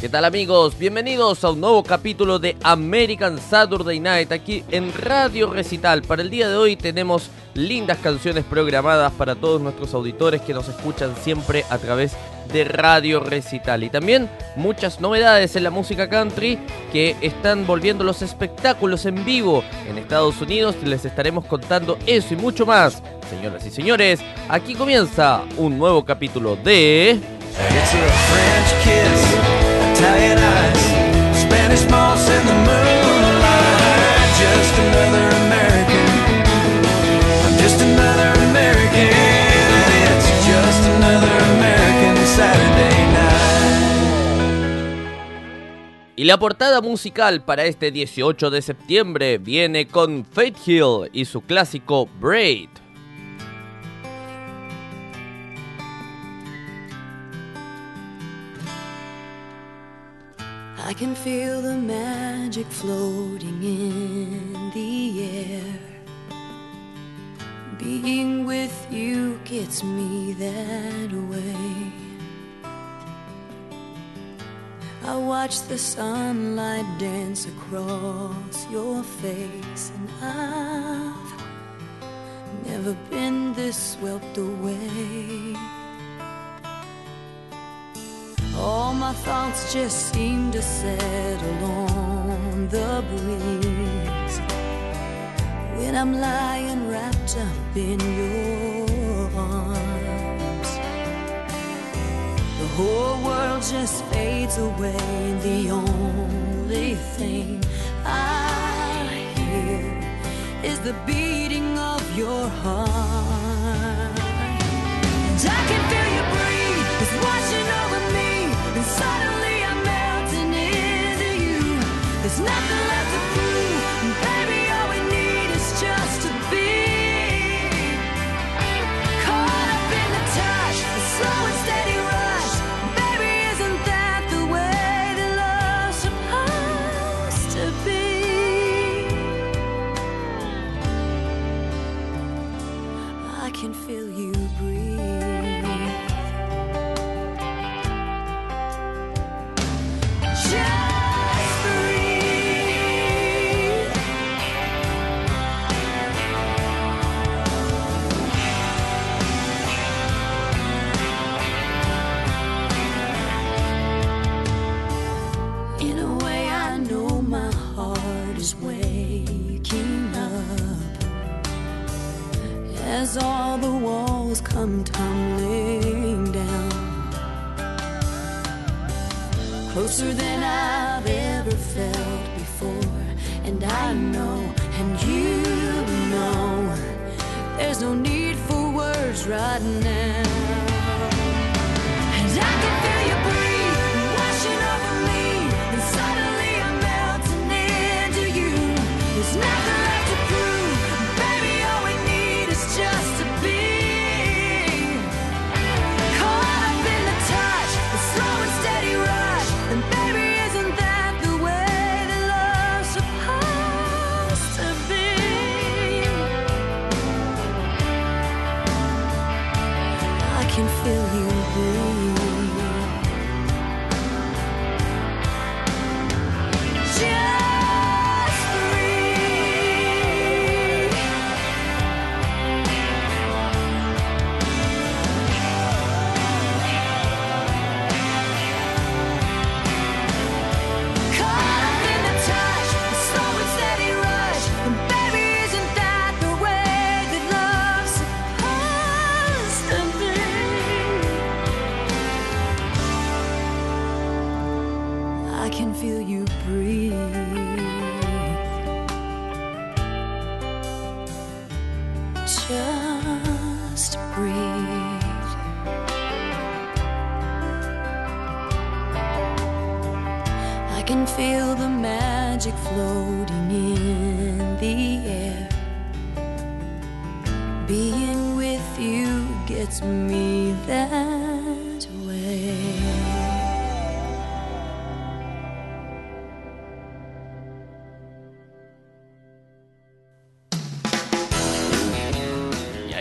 ¿Qué tal amigos? Bienvenidos a un nuevo capítulo de American Saturday Night aquí en Radio Recital. Para el día de hoy tenemos lindas canciones programadas para todos nuestros auditores que nos escuchan siempre a través de Radio Recital. Y también muchas novedades en la música country que están volviendo los espectáculos en vivo en Estados Unidos. Les estaremos contando eso y mucho más. Señoras y señores, aquí comienza un nuevo capítulo de... Y la portada musical para este 18 de septiembre viene con Faith Hill y su clásico Braid. I can feel the magic floating in the air. Being with you gets me that way. I watch the sunlight dance across your face, and I've never been this swept away. All my thoughts just seem to settle on the breeze when I'm lying wrapped up in your arms. The whole world just fades away, and the only thing I hear is the beating of your heart. And I can feel sometimes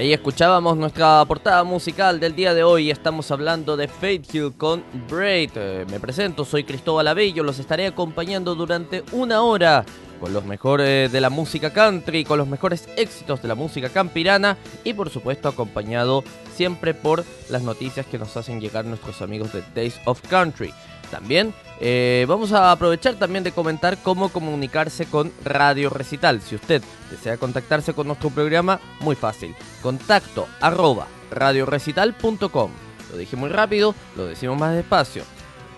ahí escuchábamos nuestra portada musical del día de hoy. Estamos hablando de Fate Hill con Braid. Eh, me presento, soy Cristóbal Abello. Los estaré acompañando durante una hora con los mejores de la música country, con los mejores éxitos de la música campirana y por supuesto acompañado siempre por las noticias que nos hacen llegar nuestros amigos de Days of Country. También eh, vamos a aprovechar también de comentar cómo comunicarse con Radio Recital. Si usted desea contactarse con nuestro programa, muy fácil. Contacto arroba radiorecital.com. Lo dije muy rápido, lo decimos más despacio.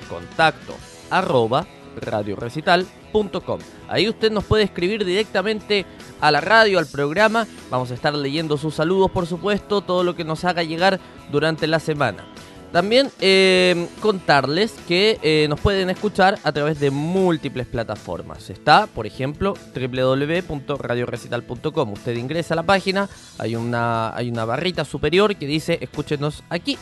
Contacto arroba radiorecital.com. Ahí usted nos puede escribir directamente a la radio, al programa. Vamos a estar leyendo sus saludos, por supuesto, todo lo que nos haga llegar durante la semana. También eh, contarles que eh, nos pueden escuchar a través de múltiples plataformas. Está, por ejemplo, www.radiorecital.com. Usted ingresa a la página, hay una, hay una barrita superior que dice escúchenos aquí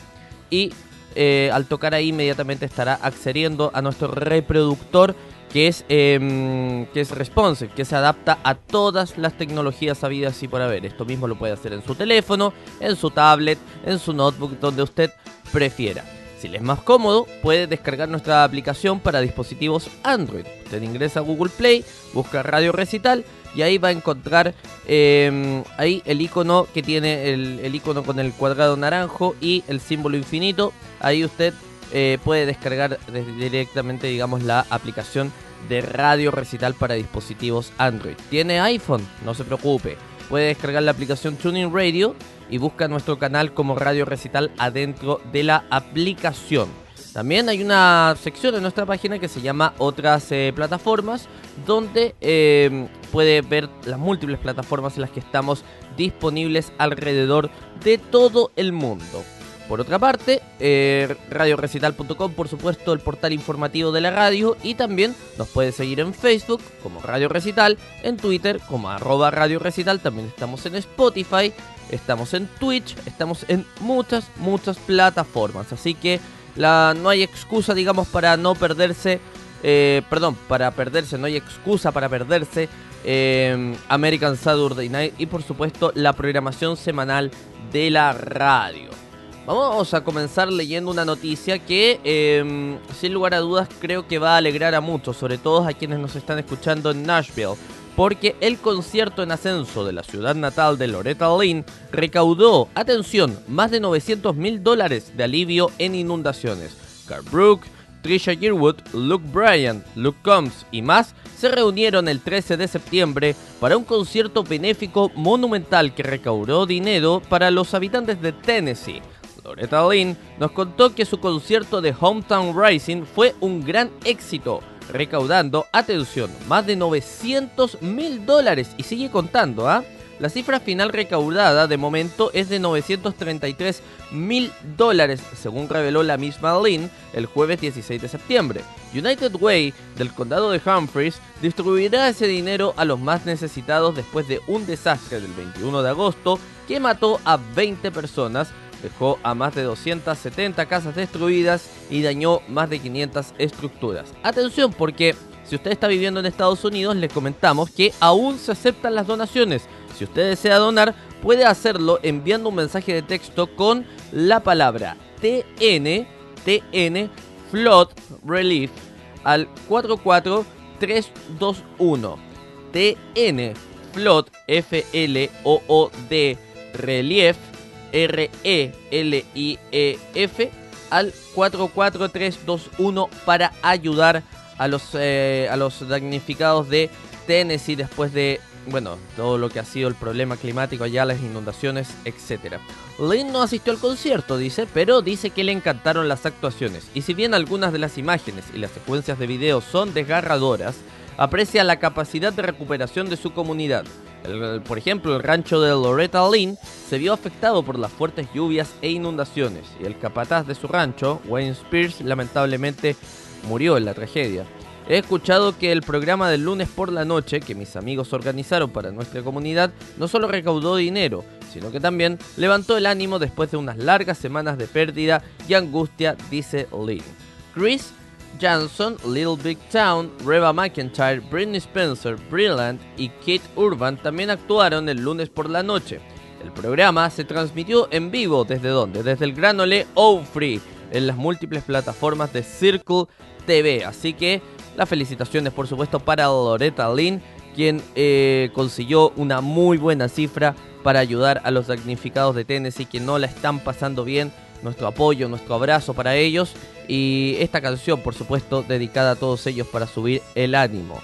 y eh, al tocar ahí inmediatamente estará accediendo a nuestro reproductor que es, em, que es responsive, que se adapta a todas las tecnologías habidas y por haber. Esto mismo lo puede hacer en su teléfono, en su tablet, en su notebook, donde usted prefiera. Si le es más cómodo, puede descargar nuestra aplicación para dispositivos Android. Usted ingresa a Google Play, busca Radio Recital y ahí va a encontrar em, ahí el icono que tiene el, el, icono con el cuadrado naranjo y el símbolo infinito. Ahí usted eh, puede descargar directamente, digamos, la aplicación de Radio Recital para dispositivos Android. ¿Tiene iPhone? No se preocupe. Puede descargar la aplicación Tuning Radio y busca nuestro canal como Radio Recital adentro de la aplicación. También hay una sección en nuestra página que se llama Otras eh, plataformas, donde eh, puede ver las múltiples plataformas en las que estamos disponibles alrededor de todo el mundo. Por otra parte, eh, radiorecital.com, por supuesto, el portal informativo de la radio. Y también nos puede seguir en Facebook como Radio Recital, en Twitter como arroba Radio Recital. También estamos en Spotify, estamos en Twitch, estamos en muchas, muchas plataformas. Así que no hay excusa, digamos, para no perderse. Eh, perdón, para perderse, no hay excusa para perderse eh, American Saturday Night y por supuesto la programación semanal de la radio. Vamos a comenzar leyendo una noticia que, em, sin lugar a dudas, creo que va a alegrar a muchos, sobre todo a quienes nos están escuchando en Nashville. Porque el concierto en ascenso de la ciudad natal de Loretta Lynn recaudó, atención, más de 900 mil dólares de alivio en inundaciones. Carl Brook, Trisha Yearwood, Luke Bryan, Luke Combs y más se reunieron el 13 de septiembre para un concierto benéfico monumental que recaudó dinero para los habitantes de Tennessee. Loretta Lynn nos contó que su concierto de Hometown Rising fue un gran éxito, recaudando, atención, más de 900 mil dólares y sigue contando, ¿ah? La cifra final recaudada de momento es de 933 mil dólares, según reveló la misma Lynn el jueves 16 de septiembre. United Way del condado de Humphreys distribuirá ese dinero a los más necesitados después de un desastre del 21 de agosto que mató a 20 personas dejó a más de 270 casas destruidas y dañó más de 500 estructuras. Atención porque si usted está viviendo en Estados Unidos, les comentamos que aún se aceptan las donaciones. Si usted desea donar, puede hacerlo enviando un mensaje de texto con la palabra TN, TN, Flood Relief al 44321. TN, Flood, F-L-O-O-D, Relief R-E-L-I-E-F al 44321 para ayudar a los, eh, a los damnificados de Tennessee después de bueno, todo lo que ha sido el problema climático allá, las inundaciones, etc. Lynn no asistió al concierto, dice, pero dice que le encantaron las actuaciones. Y si bien algunas de las imágenes y las secuencias de video son desgarradoras, aprecia la capacidad de recuperación de su comunidad por ejemplo, el rancho de Loretta Lynn se vio afectado por las fuertes lluvias e inundaciones y el capataz de su rancho, Wayne Spears, lamentablemente murió en la tragedia. He escuchado que el programa del lunes por la noche que mis amigos organizaron para nuestra comunidad no solo recaudó dinero, sino que también levantó el ánimo después de unas largas semanas de pérdida y angustia, dice Lynn. Chris Johnson, Little Big Town, Reba McIntyre, Britney Spencer, Brilliant y Kate Urban también actuaron el lunes por la noche. El programa se transmitió en vivo desde dónde? Desde el Gran Ole Free en las múltiples plataformas de Circle TV. Así que las felicitaciones por supuesto para Loretta Lynn, quien eh, consiguió una muy buena cifra para ayudar a los damnificados de Tennessee que no la están pasando bien. Nuestro apoyo, nuestro abrazo para ellos y esta canción por supuesto dedicada a todos ellos para subir el ánimo.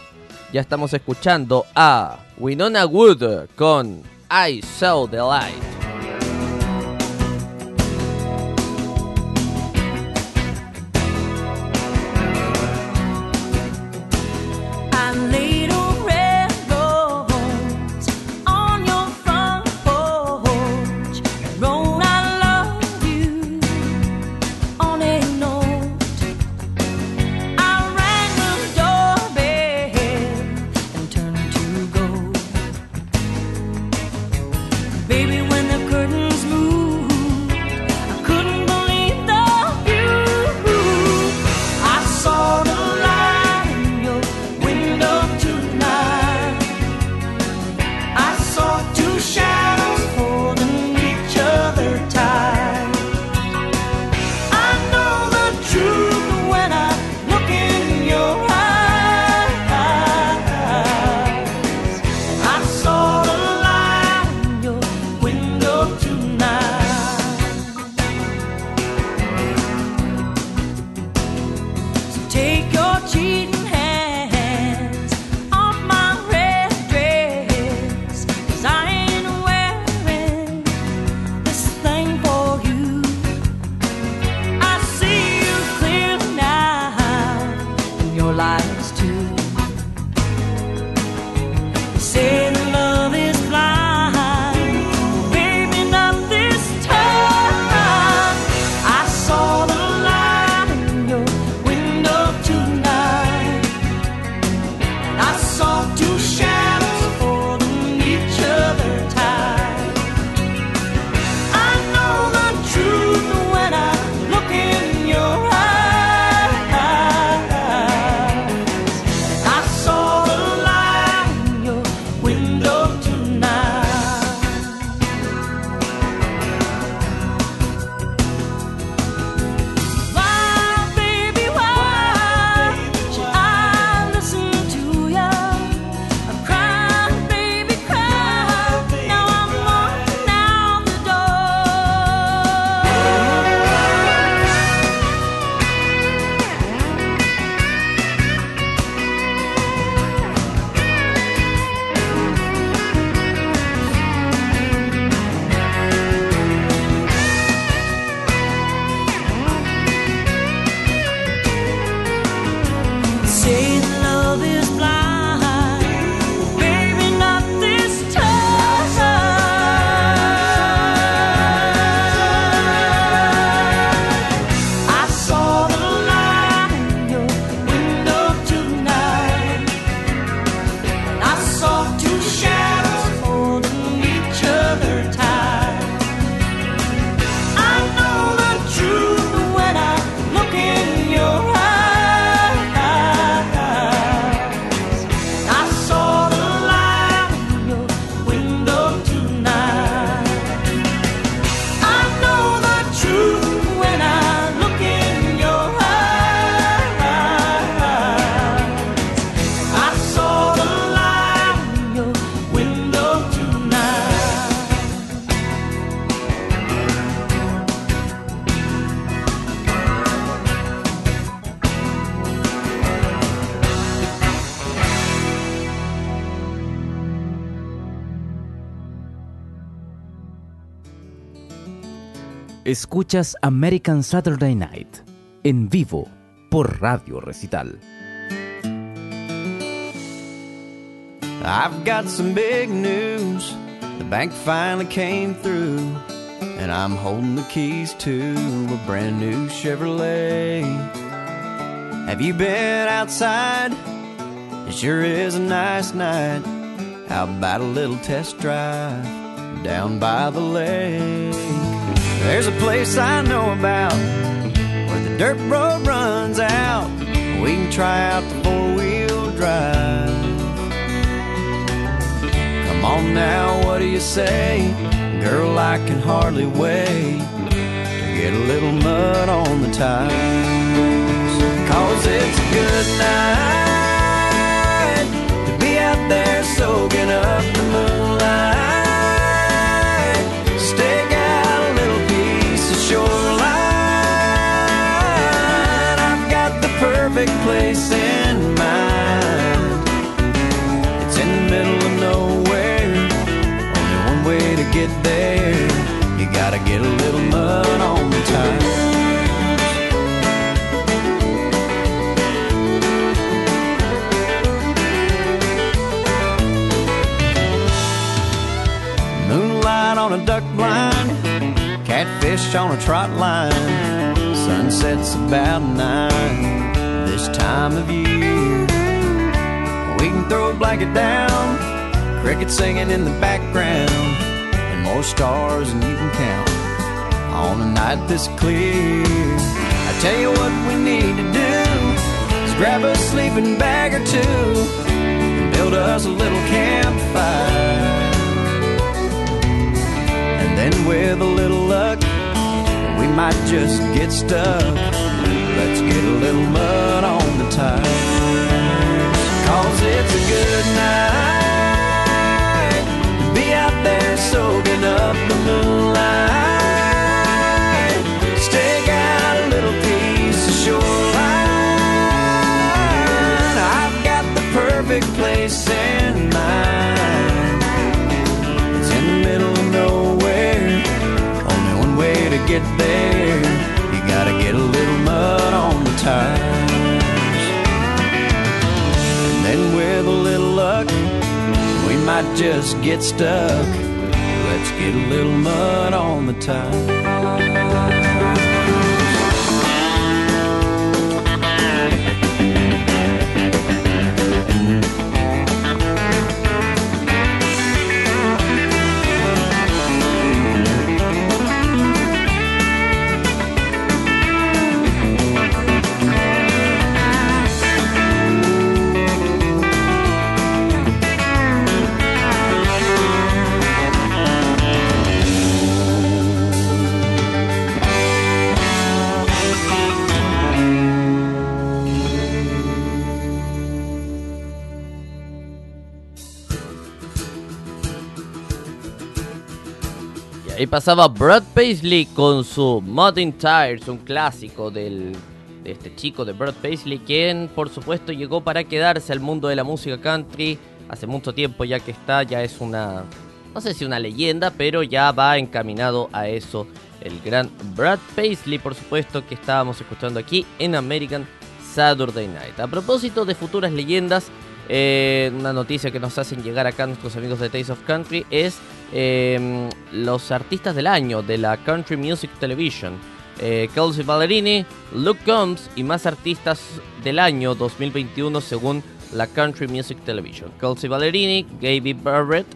Ya estamos escuchando a Winona Wood con I Saw the Light. Escuchas American Saturday Night en vivo por Radio Recital. I've got some big news. The bank finally came through, and I'm holding the keys to a brand new Chevrolet. Have you been outside? It sure is a nice night. How about a little test drive down by the lake? There's a place I know about where the dirt road runs out. We can try out the four wheel drive. Come on now, what do you say? Girl, I can hardly wait to get a little mud on the tires. Catfish on a trot line. Sunset's about nine this time of year. We can throw a blanket down, crickets singing in the background, and more stars than you can count on a night this clear. I tell you what we need to do is grab a sleeping bag or two and build us a little campfire. And then with a little we might just get stuck. Let's get a little mud on the tires. Cause it's a good night to be out there soaking up the moonlight. Stake out a little get there. You gotta get a little mud on the tires. And then with a little luck, we might just get stuck. Let's get a little mud on the tires. Ahí pasaba Brad Paisley con su Modern Tires, un clásico del, de este chico de Brad Paisley, quien por supuesto llegó para quedarse al mundo de la música country hace mucho tiempo ya que está, ya es una, no sé si una leyenda, pero ya va encaminado a eso. El gran Brad Paisley, por supuesto, que estábamos escuchando aquí en American Saturday Night. A propósito de futuras leyendas, eh, una noticia que nos hacen llegar acá nuestros amigos de Taste of Country es eh, los artistas del año de la Country Music Television. Eh, Kelsey Ballerini, Luke Combs y más artistas del año 2021 según la Country Music Television. Kelsey Ballerini, Gaby Barrett,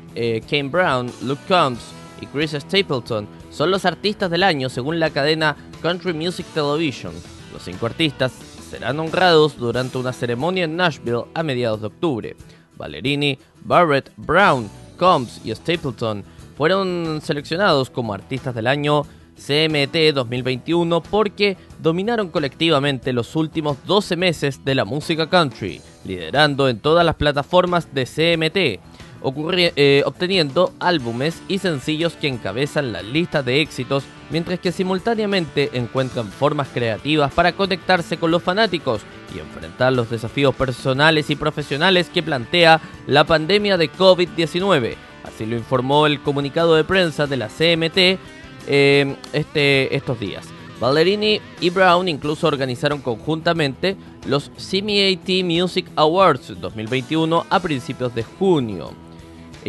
Kane Brown, Luke Combs y Chris Stapleton son los artistas del año según la cadena Country Music Television. Los cinco artistas serán honrados durante una ceremonia en Nashville a mediados de octubre. Ballerini, Barrett, Brown, Combs y Stapleton fueron seleccionados como artistas del año CMT 2021 porque dominaron colectivamente los últimos 12 meses de la música country, liderando en todas las plataformas de CMT, eh, obteniendo álbumes y sencillos que encabezan las listas de éxitos, mientras que simultáneamente encuentran formas creativas para conectarse con los fanáticos y enfrentar los desafíos personales y profesionales que plantea la pandemia de COVID-19. Así lo informó el comunicado de prensa de la CMT eh, este, estos días. Ballerini y Brown incluso organizaron conjuntamente los CMAT Music Awards 2021 a principios de junio.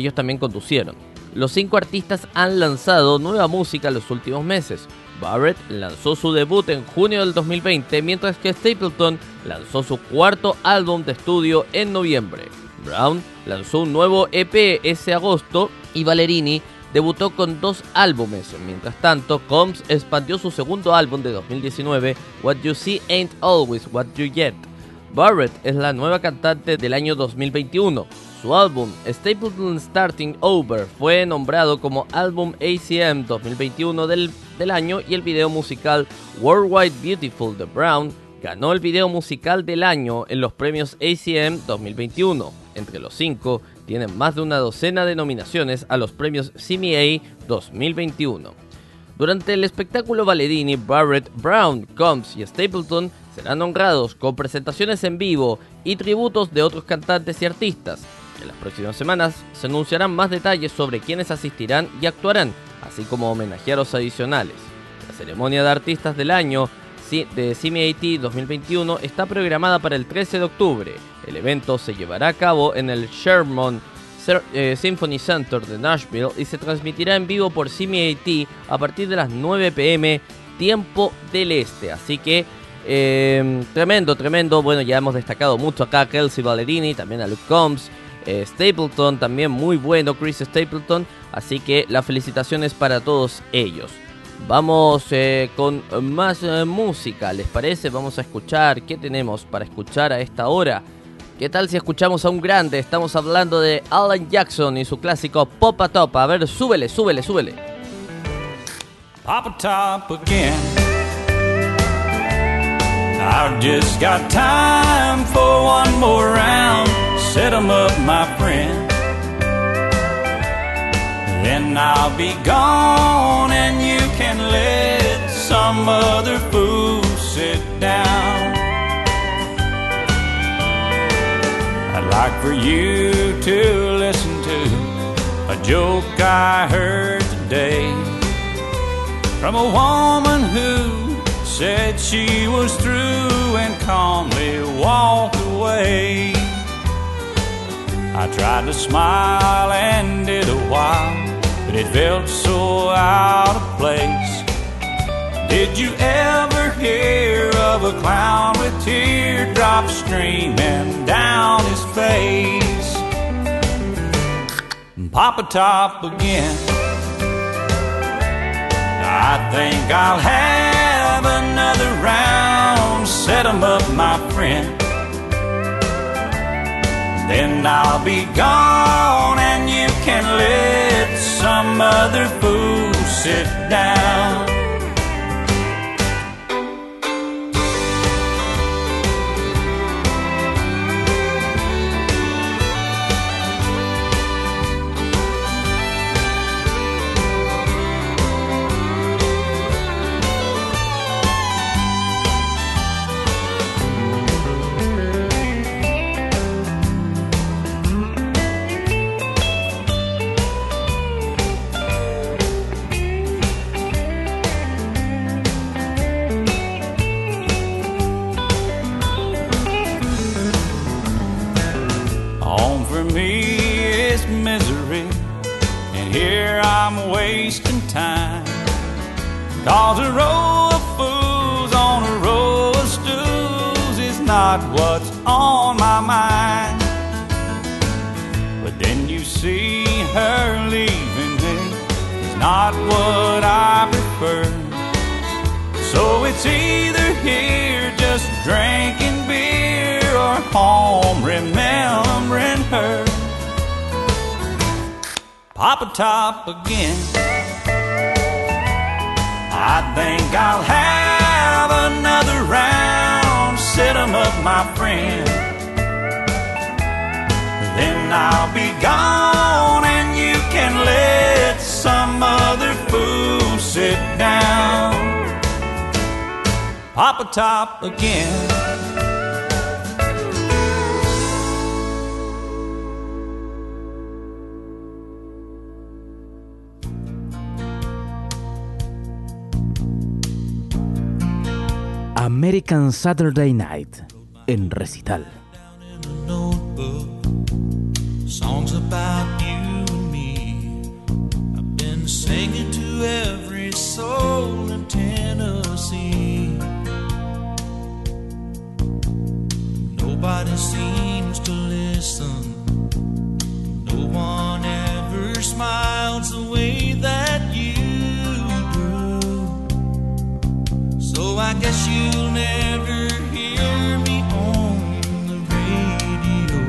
Ellos también conducieron. Los cinco artistas han lanzado nueva música en los últimos meses. Barrett lanzó su debut en junio del 2020, mientras que Stapleton lanzó su cuarto álbum de estudio en noviembre. Brown lanzó un nuevo EP ese agosto y Ballerini debutó con dos álbumes. Mientras tanto, Combs expandió su segundo álbum de 2019, What You See Ain't Always What You Get. Barrett es la nueva cantante del año 2021. Su álbum Stapleton Starting Over fue nombrado como álbum ACM 2021 del, del año y el video musical Worldwide Beautiful The Brown ganó el video musical del año en los premios ACM 2021. Entre los cinco, tienen más de una docena de nominaciones a los premios CMA 2021. Durante el espectáculo Valedini, Barrett, Brown, Combs y Stapleton serán honrados con presentaciones en vivo y tributos de otros cantantes y artistas. En las próximas semanas se anunciarán más detalles sobre quiénes asistirán y actuarán, así como homenajearos adicionales. La ceremonia de artistas del año de CMAT 2021 está programada para el 13 de octubre. El evento se llevará a cabo en el Sherman eh, Symphony Center de Nashville y se transmitirá en vivo por CMAT a partir de las 9 pm tiempo del este. Así que em, tremendo, tremendo. Bueno, ya hemos destacado mucho acá a Kelsey Ballerini, también a Luke Combs. Eh, Stapleton también muy bueno, Chris Stapleton. Así que las felicitaciones para todos ellos. Vamos eh, con más eh, música, ¿les parece? Vamos a escuchar qué tenemos para escuchar a esta hora. ¿Qué tal si escuchamos a un grande? Estamos hablando de Alan Jackson y su clásico Popa Top. A ver, súbele, súbele, súbele. Papa Top again. I've just got time for one more round. Set 'em up, my friend. Then I'll be gone and you can let some other fool sit down. I'd like for you to listen to a joke I heard today from a woman who said she was through and calmly walked away. I tried to smile and did a while but it felt so out of place. Did you ever hear of a clown with teardrops streaming down his face? Papa Top again. I think I'll have another round. Set 'em up, my friend. Then I'll be gone and you can let some other fool sit down. Cause a row of fools on a row of stools is not what's on my mind. But then you see her leaving me is not what I prefer. So it's either here just drinking beer or home remembering her. Papa Top again. I think I'll have another round. Set 'em up, my friend. Then I'll be gone, and you can let some other fool sit down. Papa Top again. American Saturday Night en recital. Songs about you and me. I've been singing to every soul in Tennessee. Nobody seems to listen. No one ever smiles the way that I guess you'll never hear me on the radio.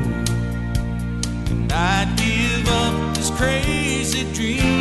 And I'd give up this crazy dream.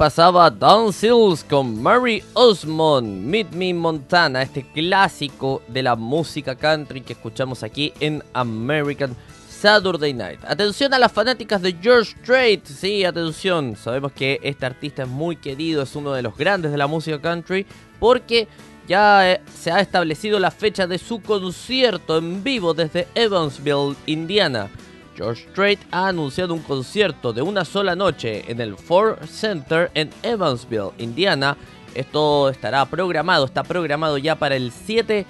Pasaba Don Sills con Mary Osmond, Meet Me Montana, este clásico de la música country que escuchamos aquí en American Saturday Night. Atención a las fanáticas de George Strait, sí, atención, sabemos que este artista es muy querido, es uno de los grandes de la música country, porque ya eh, se ha establecido la fecha de su concierto en vivo desde Evansville, Indiana. George Strait ha anunciado un concierto de una sola noche en el Ford Center en Evansville, Indiana. Esto estará programado, está programado ya para el 7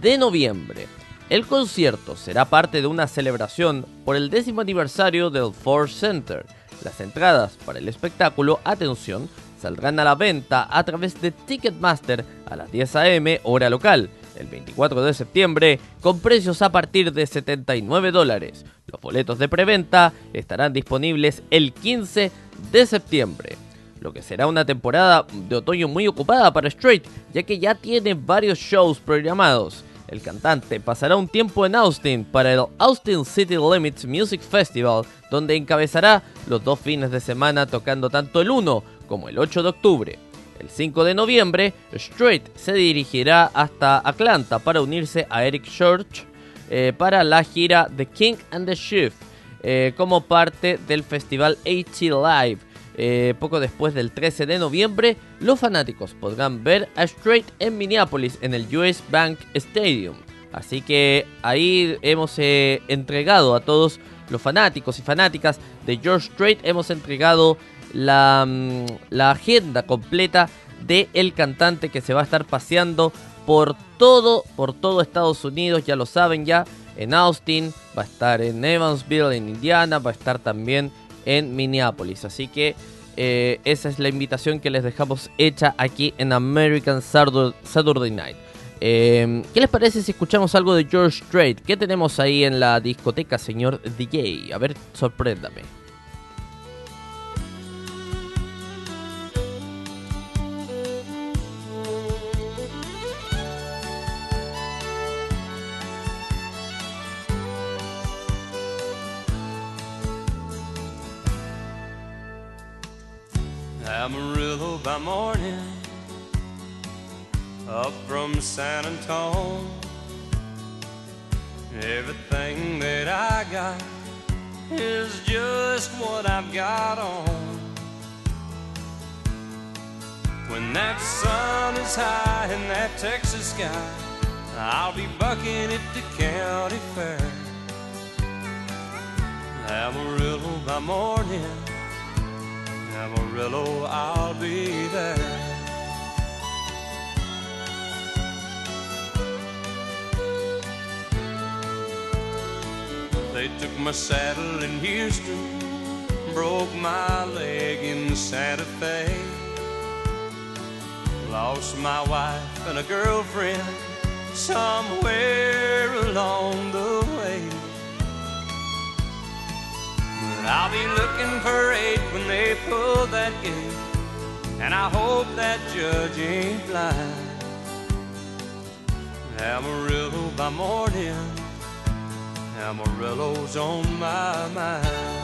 de noviembre. El concierto será parte de una celebración por el décimo aniversario del Ford Center. Las entradas para el espectáculo, atención, saldrán a la venta a través de Ticketmaster a las 10 am hora local, el 24 de septiembre, con precios a partir de 79 dólares. Los boletos de preventa estarán disponibles el 15 de septiembre. Lo que será una temporada de otoño muy ocupada para Strait, ya que ya tiene varios shows programados. El cantante pasará un tiempo en Austin para el Austin City Limits Music Festival, donde encabezará los dos fines de semana tocando tanto el 1 como el 8 de octubre. El 5 de noviembre, Strait se dirigirá hasta Atlanta para unirse a Eric Church eh, para la gira The King and the Chief, eh, como parte del festival AT Live. Eh, poco después del 13 de noviembre, los fanáticos podrán ver a Strait en Minneapolis en el US Bank Stadium. Así que ahí hemos entregado a todos los fanáticos y fanáticas de George Strait, hemos entregado la, mm, la agenda completa de el cantante que se va a estar paseando por todo, por todo Estados Unidos, ya lo saben ya, en Austin, va a estar en Evansville, en Indiana, va a estar también en Minneapolis. Así que eh, esa es la invitación que les dejamos hecha aquí en American Saturday Night. Eh, ¿Qué les parece si escuchamos algo de George Strait? ¿Qué tenemos ahí en la discoteca, señor DJ? A ver, sorpréndame. flies high in that Texas sky. I'll be bucking at the county fair. Amarillo by morning, Amarillo, I'll be there. They took my saddle in Houston, broke my leg in Santa Fe. Lost my wife and a girlfriend somewhere along the way. But I'll be looking for aid when they pull that gate, and I hope that judge ain't blind. Amarillo by morning, Amarillo's on my mind.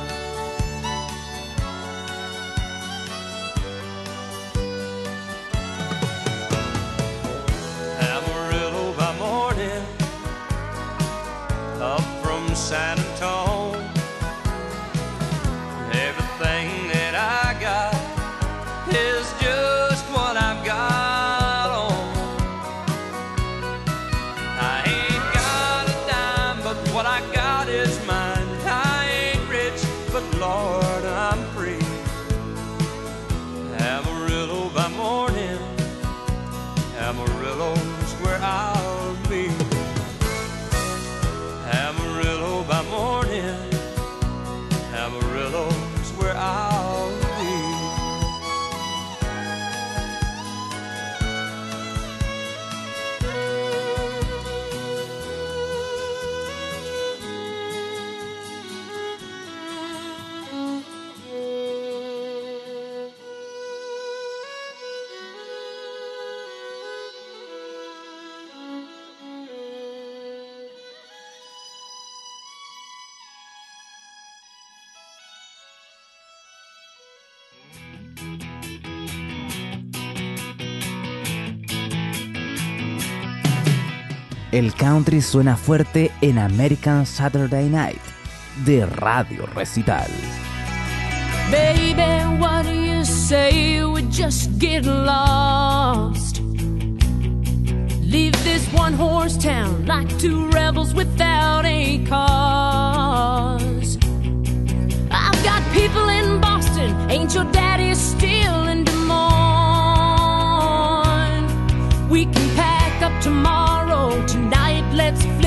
Country suena fuerte en American Saturday Night de Radio Recital. Baby, what do you say we just get lost? Leave this one horse town like two rebels without a cause. I've got people in Boston, ain't your daddy still in Des Moines? We can pack up tomorrow, let's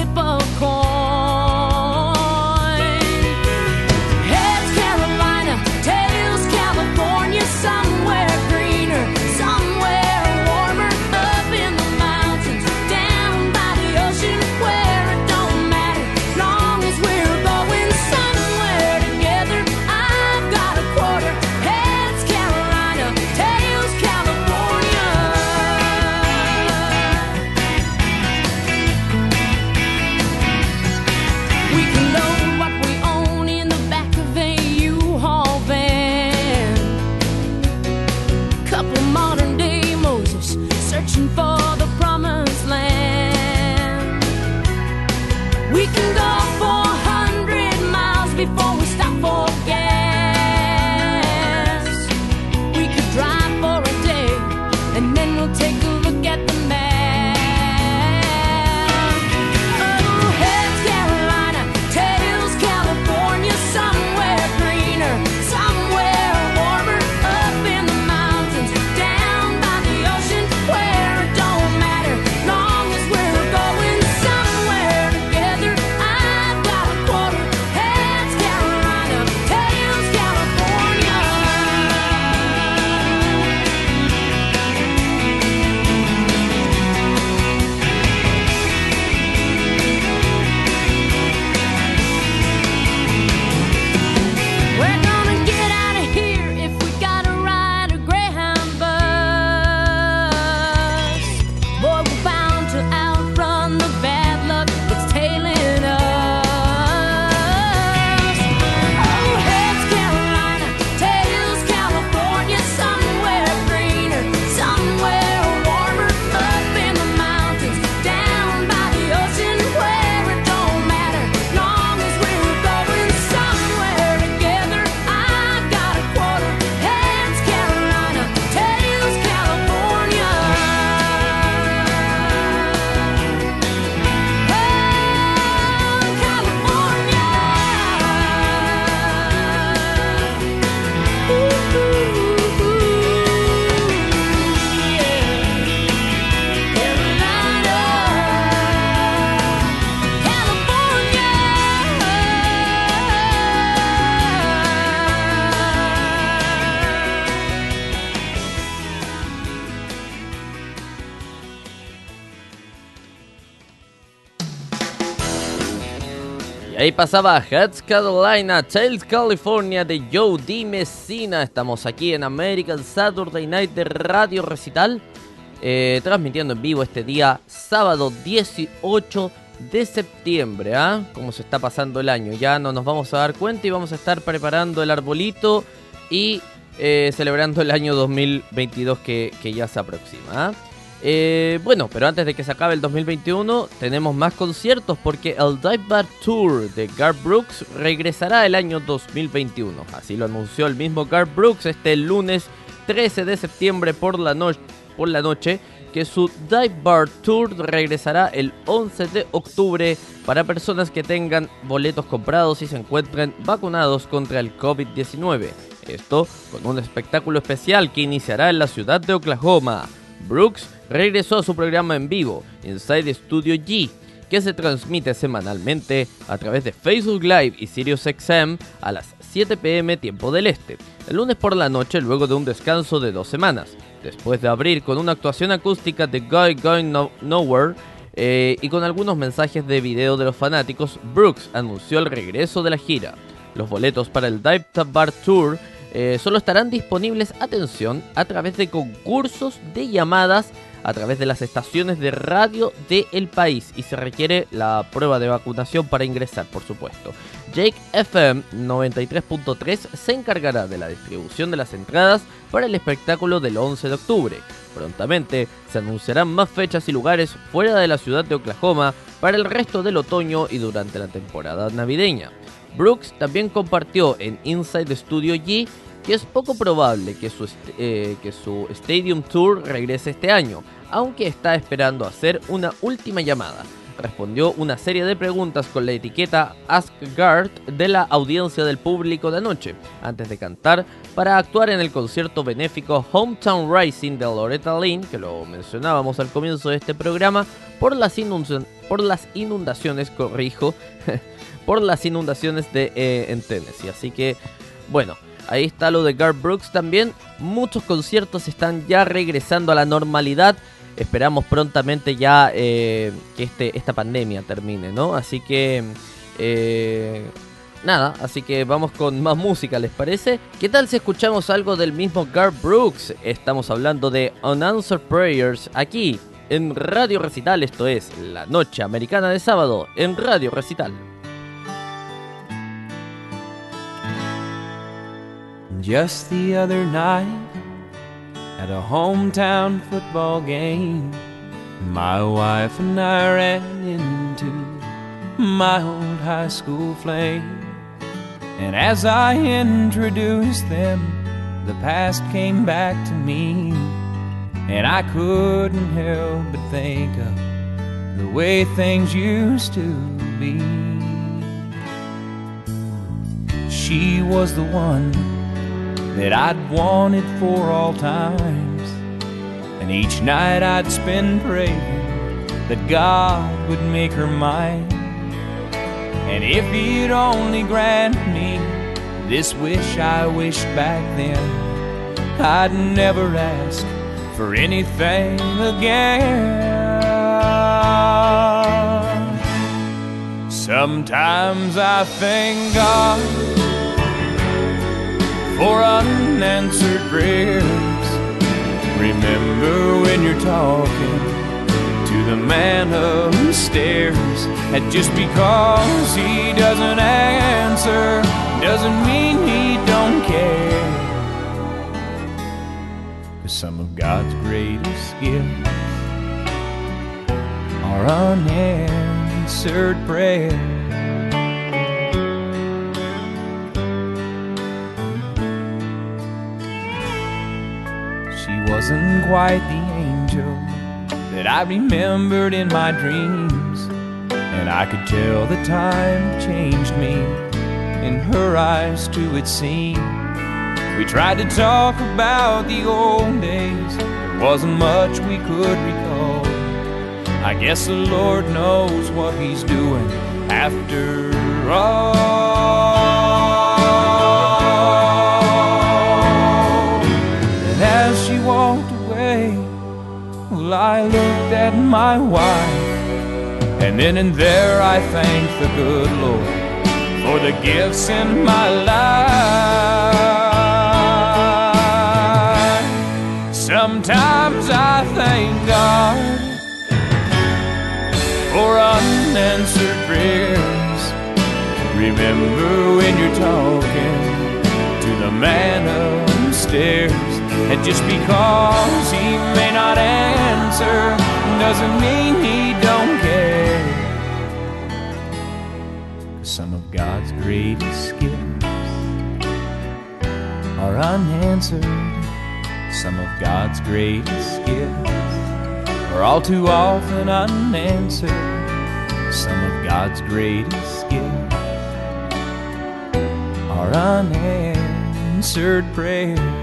pasaba Heads Carolina, Tails California de Joe D. Messina. Estamos aquí en American Saturday Night de Radio Recital, eh, transmitiendo en vivo este día, sábado 18 de septiembre. ¿ah? Cómo se está pasando el año. Ya no nos vamos a dar cuenta y vamos a estar preparando el arbolito y eh, celebrando el año 2022 que, que ya se aproxima. Eh, bueno, pero antes de que se acabe el 2021, tenemos más conciertos porque el Dive Bar Tour de Garth Brooks regresará el año 2021. Así lo anunció el mismo Garth Brooks este lunes 13 de septiembre por la, por la noche que su Dive Bar Tour regresará el 11 de octubre para personas que tengan boletos comprados y se encuentren vacunados contra el COVID-19. Esto con un espectáculo especial que iniciará en la ciudad de Oklahoma. Brooks regresó a su programa en vivo, Inside Studio G, que se transmite semanalmente a través de Facebook Live y SiriusXM a las 7 pm tiempo del este, el lunes por la noche luego de un descanso de dos semanas. Después de abrir con una actuación acústica de Guy Going No- Nowhere eh, y con algunos mensajes de video de los fanáticos, Brooks anunció el regreso de la gira. Los boletos para el Dive Bar Tour eh, solo estarán disponibles, atención, a través de concursos de llamadas a través de las estaciones de radio del país y se requiere la prueba de vacunación para ingresar, por supuesto. Jake FM 93.3 se encargará de la distribución de las entradas para el espectáculo del 11 de octubre. Prontamente se anunciarán más fechas y lugares fuera de la ciudad de Oklahoma para el resto del otoño y durante la temporada navideña. Brooks también compartió en Inside Studio G que es poco probable que su, eh, que su Stadium Tour regrese este año, aunque está esperando hacer una última llamada. Respondió una serie de preguntas con la etiqueta Ask Guard de la audiencia del público de anoche, antes de cantar para actuar en el concierto benéfico Hometown Rising de Loretta Lynn, que lo mencionábamos al comienzo de este programa, por las, inundaciones, por las inundaciones, corrijo, por las inundaciones de, eh, en Tennessee. Así que, bueno, ahí está lo de Garth Brooks también. Muchos conciertos están ya regresando a la normalidad. Esperamos prontamente ya eh, que este, esta pandemia termine, ¿no? Así que, eh, nada, así que vamos con más música, ¿les parece? ¿Qué tal si escuchamos algo del mismo Garth Brooks? Estamos hablando de Unanswered Prayers aquí en Radio Recital, esto es la noche americana de sábado en Radio Recital. Just the other night, at a hometown football game, my wife and I ran into my old high school flame. And as I introduced them, the past came back to me, and I couldn't help but think of the way things used to be. She was the one that I'd wanted for all times. And each night I'd spend praying that God would make her mine. And if He'd only grant me this wish I wished back then, I'd never ask for anything again. Sometimes I thank God for unanswered prayers. Remember when you're talking to the man upstairs, and just because he doesn't answer doesn't mean he don't care. 'Cause some of God's greatest gifts are unanswered prayers. Wasn't quite the angel that I remembered in my dreams. And I could tell the time changed me. In her eyes, too, it seemed. We tried to talk about the old days. There wasn't much we could recall. I guess the Lord knows what He's doing after all. I looked at my wife, and then and there I thanked the good Lord for the gifts in my life. Sometimes I thank God for unanswered prayers. Remember when you're talking to the man upstairs. And just because he may not answer doesn't mean he don't care. Some of God's greatest gifts are unanswered. Some of God's greatest gifts are all too often unanswered. Some of God's greatest gifts are unanswered prayers.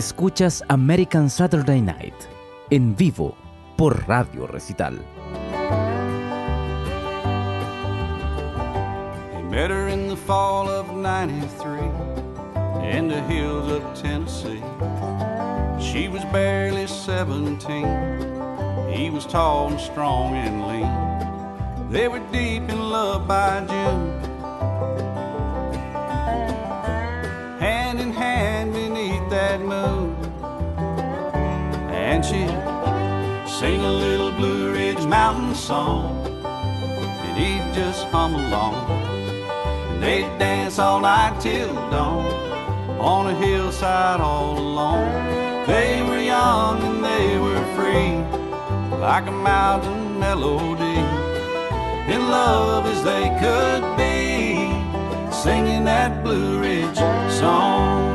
Escuchas American Saturday Night en vivo por Radio Recital. He met her in the fall of 93 in the hills of Tennessee. She was barely 17. He was tall and strong and lean. They were deep in love by June. And she'd sing a little Blue Ridge Mountain song. And he'd just hum along. And they'd dance all night till dawn on a hillside all alone. They were young and they were free, like a mountain melody. In love as they could be, singing that Blue Ridge song.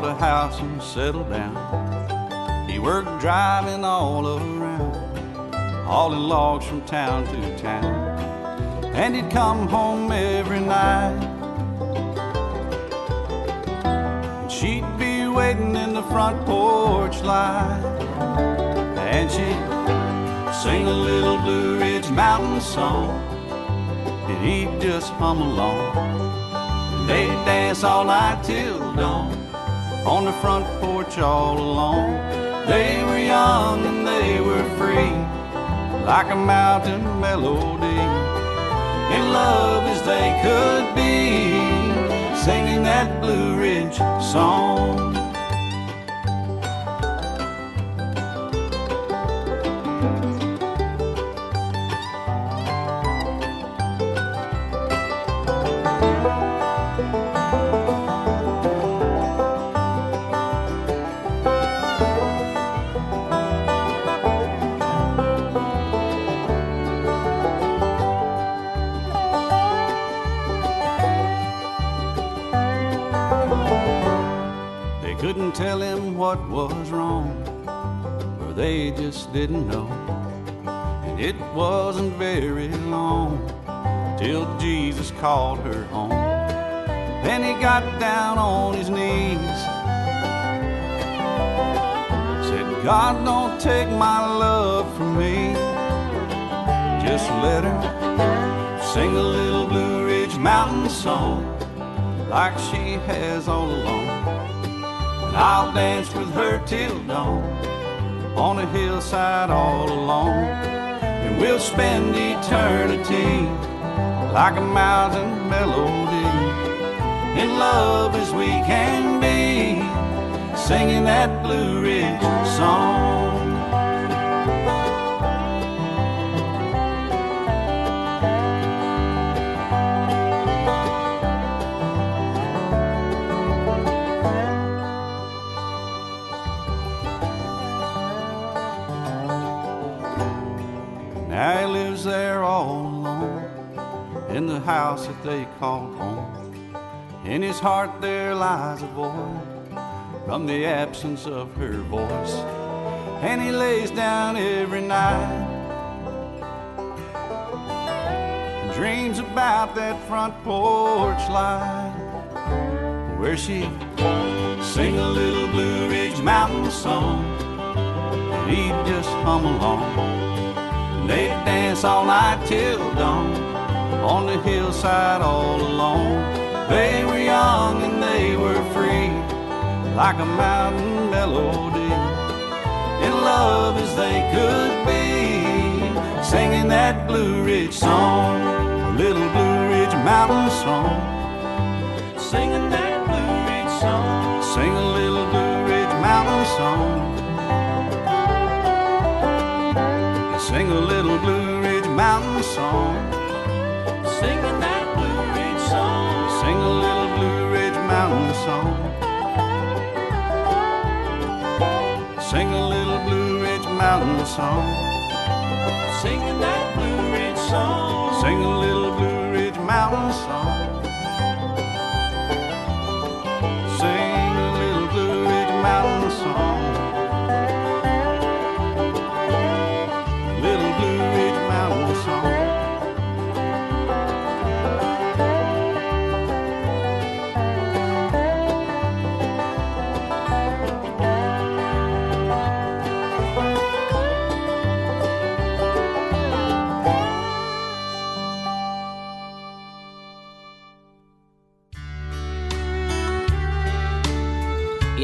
Bought a house and settled down. He worked driving all around, hauling logs from town to town. And he'd come home every night. And she'd be waiting in the front porch light. And she'd sing a little Blue Ridge Mountain song. And he'd just hum along. They'd dance all night till dawn on the front porch all alone. They were young and they were free, like a mountain melody. In love as they could be, singing that Blue Ridge song. Couldn't tell him what was wrong, or they just didn't know. And it wasn't very long till Jesus called her home. Then he got down on his knees, said, God, don't take my love from me. Just let her sing a little Blue Ridge Mountain song like she has all along. I'll dance with her till dawn on a hillside all alone. And we'll spend eternity like a mountain melody in love as we can be, singing that Blue Ridge song. The house that they call home. In his heart there lies a void from the absence of her voice. And he lays down every night dreams about that front porch light where she sing a little Blue Ridge Mountain song. and He'd just hum along. They'd dance all night till dawn on the hillside all alone. They were young and they were free, like a mountain melody. In love as they could be, singing that Blue Ridge song, a little Blue Ridge Mountain song singing that Blue Ridge song. Sing a little Blue Ridge Mountain song. Sing a little Blue Ridge Mountain song. Mountain song. Sing a little Blue Ridge Mountain song. Singing that Blue Ridge song. Sing a little Blue Ridge Mountain song.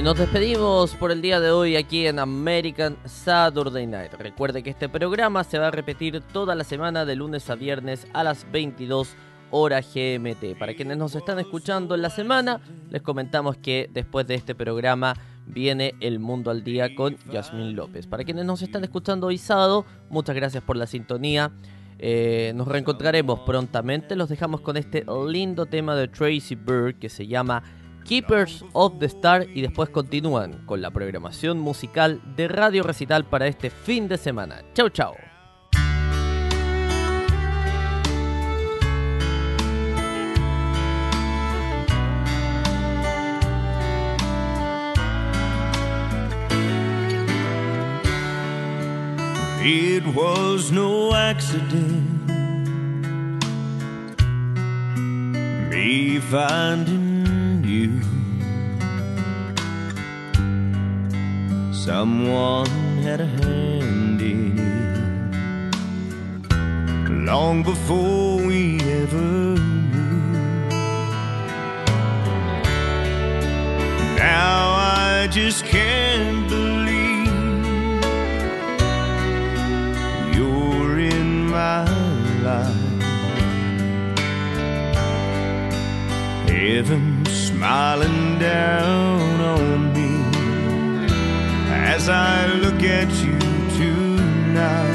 Nos despedimos por el día de hoy aquí en American Saturday Night. Recuerde que este programa se va a repetir toda la semana de lunes a viernes a las 22 horas GMT. Para quienes nos están escuchando en la semana, les comentamos que después de este programa viene El Mundo al Día con Yasmín López. Para quienes nos están escuchando hoy sábado, muchas gracias por la sintonía. Eh, nos reencontraremos prontamente. Los dejamos con este lindo tema de Tracy Bird que se llama Keepers of the Star y después continúan con la programación musical de Radio Recital para este fin de semana. Chau chau. You. Someone had a hand in it long before we ever knew. Now I just can't believe you're in my life. Heaven smiling down on me as I look at you tonight.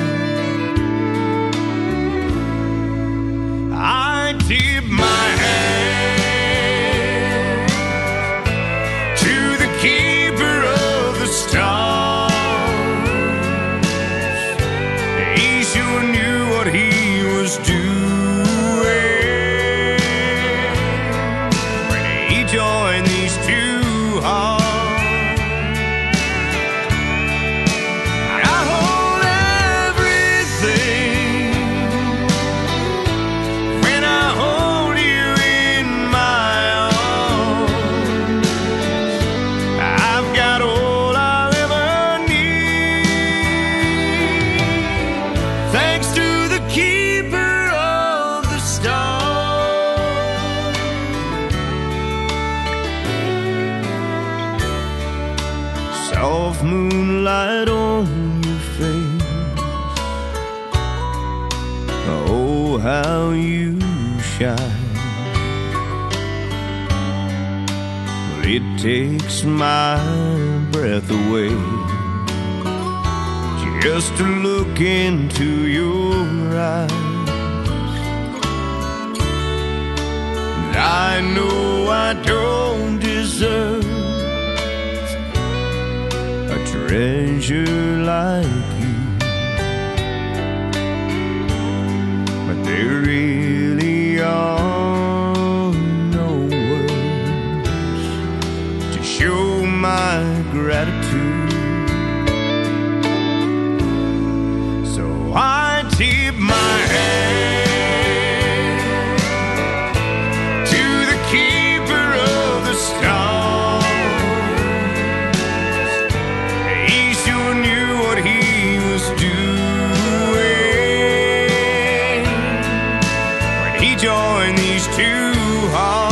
He joined these two hearts.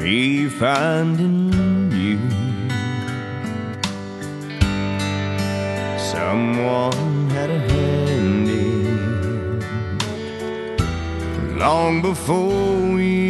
Me finding you. Someone had a hand in long before we